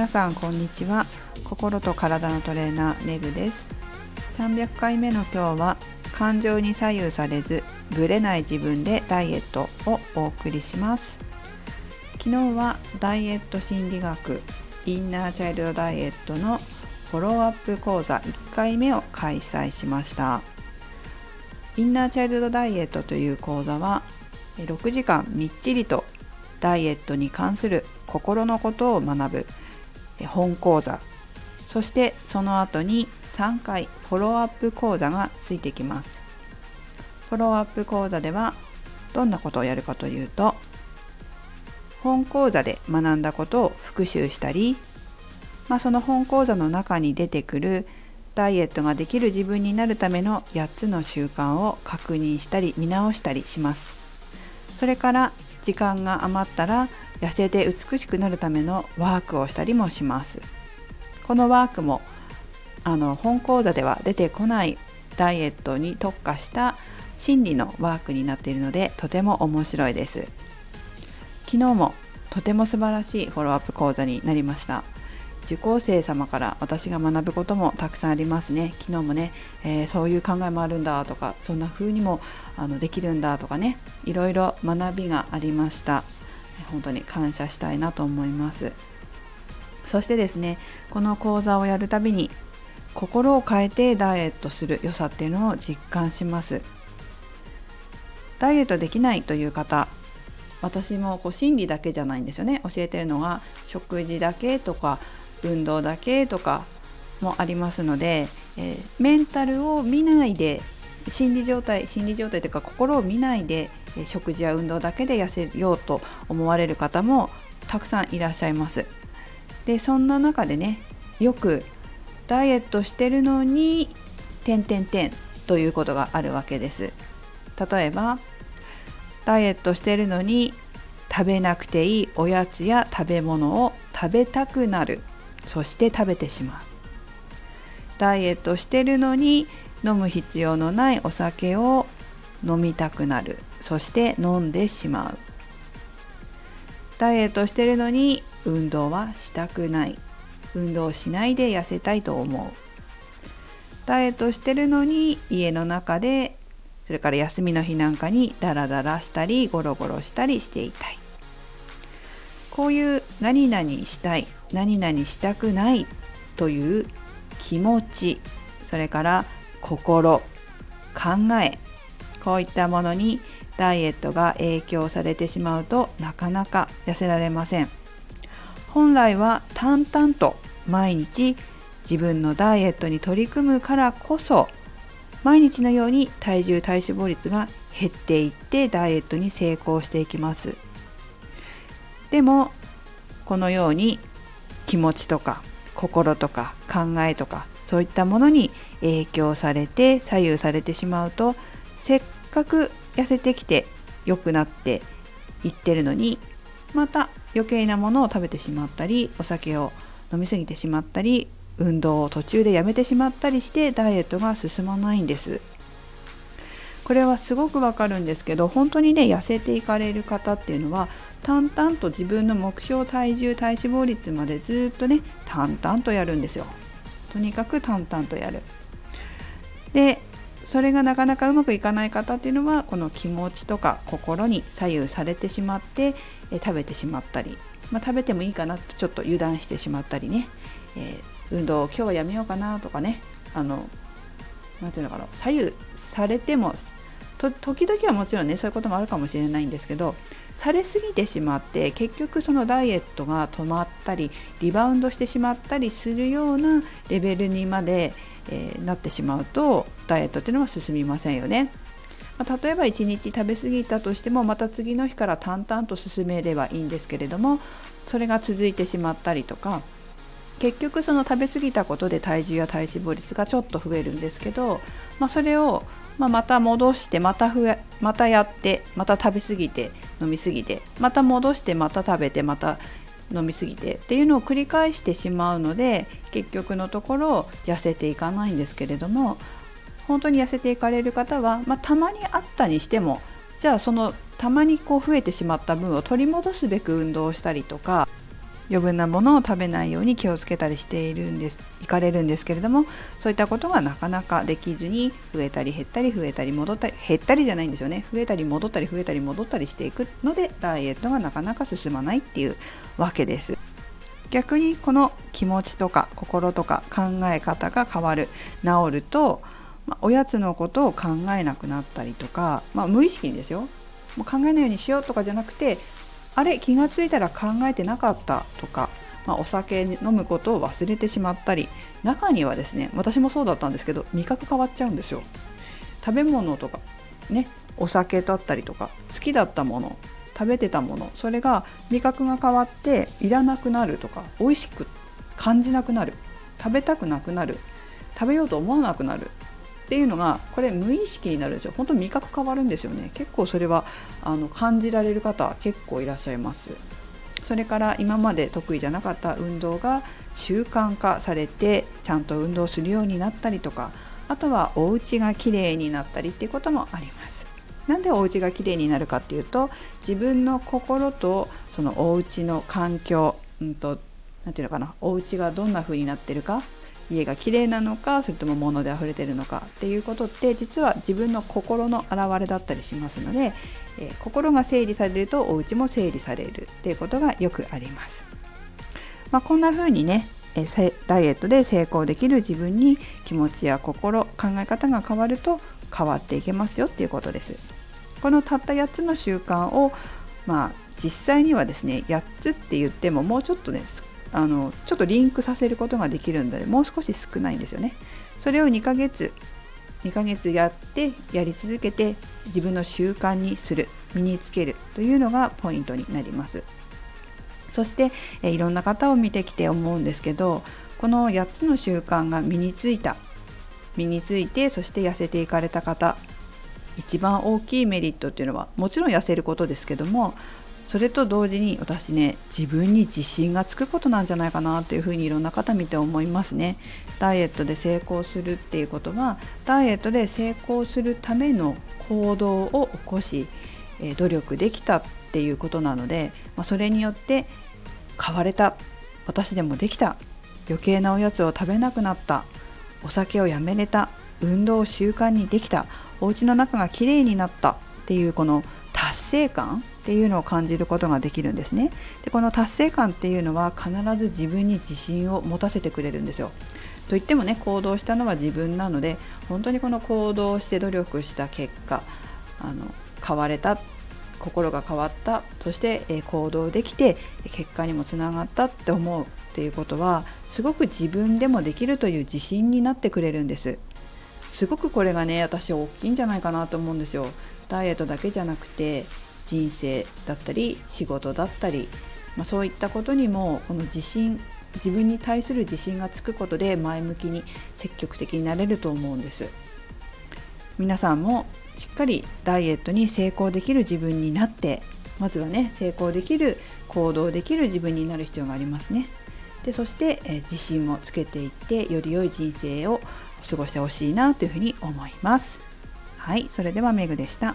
皆さんこんにちは。心と体のトレーナーメグです。300回目の今日は感情に左右されずブレない自分でダイエットをお送りします。昨日はダイエット心理学インナーチャイルドダイエットのフォローアップ講座1回目を開催しました。インナーチャイルドダイエットという講座は6時間みっちりとダイエットに関する心のことを学ぶ本講座。そしてその後に3回フォローアップ講座がついてきます。フォローアップ講座ではどんなことをやるかというと本講座で学んだことを復習したり、まあ、その本講座の中に出てくるダイエットができる自分になるための8つの習慣を確認したり見直したりします。それから時間が余ったら痩せて美しくなるためのワークをしたりもします。このワークもあの本講座では出てこないダイエットに特化した心理のワークになっているのでとても面白いです。昨日もとても素晴らしいフォローアップ講座になりました。受講生様から私が学ぶこともたくさんありますね。昨日もね、えー、そういう考えもあるんだとかそんな風にもあのできるんだとかねいろいろ学びがありました。本当に感謝したいなと思います。そしてですねこの講座をやるたびに心を変えてダイエットする良さっていうのを実感します。ダイエットできないという方私もこう心理だけじゃないんですよね。教えてるのは食事だけとか運動だけとかもありますので、えー、メンタルを見ないで心理状態心理状態というか心を見ないで食事や運動だけで痩せようと思われる方もたくさんいらっしゃいます。でそんな中でねよくダイエットしてるのに点点点ということがあるわけです。例えばダイエットしてるのに食べなくていいおやつや食べ物を食べたくなる。そして食べてしまう。ダイエットしてるのに飲む必要のないお酒を飲みたくなる。そして飲んでしまう。ダイエットしてるのに運動はしたくない。運動しないで痩せたいと思う。ダイエットしてるのに家の中でそれから休みの日なんかにダラダラしたりゴロゴロしたりしていたい。こういう何々したい何々したくないという気持ちそれから心考えこういったものにダイエットが影響されてしまうとなかなか痩せられません。本来は淡々と毎日自分のダイエットに取り組むからこそ毎日のように体重体脂肪率が減っていってダイエットに成功していきます。でもこのように気持ちとか心とか考えとかそういったものに影響されて左右されてしまうとせっかく痩せてきて良くなっていってるのにまた余計なものを食べてしまったりお酒を飲み過ぎてしまったり運動を途中でやめてしまったりしてダイエットが進まないんです。これはすごくわかるんですけど本当にね痩せていかれる方っていうのは淡々と自分の目標体重体脂肪率までずっとね淡々とやるんですよ。とにかく淡々とやる。でそれがなかなかうまくいかない方っていうのはこの気持ちとか心に左右されてしまってえ食べてしまったり、まあ、食べてもいいかなってちょっと油断してしまったりね、えー、運動を今日はやめようかなとかね。あのなていうのかな。左右されても時々はもちろんねそういうこともあるかもしれないんですけどされすぎてしまって結局そのダイエットが止まったりリバウンドしてしまったりするようなレベルにまで、えー、なってしまうとダイエットっていうのは進みませんよね。ま、例えば1日食べ過ぎたとしてもまた次の日から淡々と進めればいいんですけれどもそれが続いてしまったりとか結局その食べ過ぎたことで体重や体脂肪率がちょっと増えるんですけど、まあ、それをまあ、また戻してまた増えまたやってまた食べ過ぎて飲み過ぎてまた戻してまた食べてまた飲み過ぎてっていうのを繰り返してしまうので結局のところ痩せていかないんですけれども本当に痩せていかれる方は、まあ、たまにあったにしてもじゃあそのたまにこう増えてしまった分を取り戻すべく運動をしたりとか余分なものを食べないように気をつけたりしているんです。行かれるんですけれどもそういったことがなかなかできずに増えたり減ったり増えたり戻ったり減ったりじゃないんですよね。増えたり戻ったり増えたり戻ったりしていくのでダイエットがなかなか進まないっていうわけです。逆にこの気持ちとか心とか考え方が変わる。治ると、ま、おやつのことを考えなくなったりとか、まあ、無意識にですよ。もう考えないようにしようとかじゃなくてあれ気が付いたら考えてなかったとか、まあ、お酒飲むことを忘れてしまったり中にはですね私もそうだったんですけど味覚変わっちゃうんですよ。食べ物とかねお酒だったりとか好きだったもの食べてたものそれが味覚が変わっていらなくなるとか美味しく感じなくなる食べたくなくなる食べようと思わなくなるっていうのがこれ無意識になるんですよ。本当味覚変わるんですよね。結構それはあの感じられる方結構いらっしゃいます。それから今まで得意じゃなかった運動が習慣化されてちゃんと運動するようになったりとかあとはお家が綺麗になったりっていうこともあります。なんでお家が綺麗になるかっていうと自分の心とそのお家の環境うんと何ていうのかなお家がどんな風になってるか家が綺麗なのかそれとも物で溢れてるのかっていうことって実は自分の心の表れだったりしますので、えー、心が整理されるとお家も整理されるっていうことがよくあります。まあ、こんな風にねダイエットで成功できる自分に気持ちや心考え方が変わると変わっていけますよっていうことですこのたった8つの習慣をまあ実際にはですね8つって言ってももうちょっとねあのちょっとリンクさせることができるんでもう少し少ないんですよね。それを2ヶ月2ヶ月やってやり続けて自分の習慣にする身につけるというのがポイントになります。そしていろんな方を見てきて思うんですけどこの8つの習慣が身についた身についてそして痩せていかれた方一番大きいメリットっていうのはもちろん痩せることですけどもそれと同時に私ね自分に自信がつくことなんじゃないかなというふうにいろんな方見て思いますね。ダイエットで成功するっていうことはダイエットで成功するための行動を起こし、努力できたっていうことなので、まあ、それによって変われた私でもできた余計なおやつを食べなくなったお酒をやめれた運動を習慣にできたお家の中がきれいになったっていうこの達成感っていうのを感じることができるんですね。でこの達成感っていうのは必ず自分に自信を持たせてくれるんですよ。と言ってもね行動したのは自分なので本当にこの行動して努力した結果あの変われた心が変わったそして、え行動できて結果にもつながったって思うっていうことはすごく自分でもできるという自信になってくれるんです。すごくこれがね私大きいんじゃないかなと思うんですよ。ダイエットだけじゃなくて人生だったり仕事だったり、まあ、そういったことにもこの自信自分に対する自信がつくことで前向きに積極的になれると思うんです。皆さんもしっかりダイエットに成功できる自分になってまずはね成功できる行動できる自分になる必要がありますね。でそして、え自信をつけていってより良い人生を過ごしてほしいなというふうに思います。はいそれではメグでした。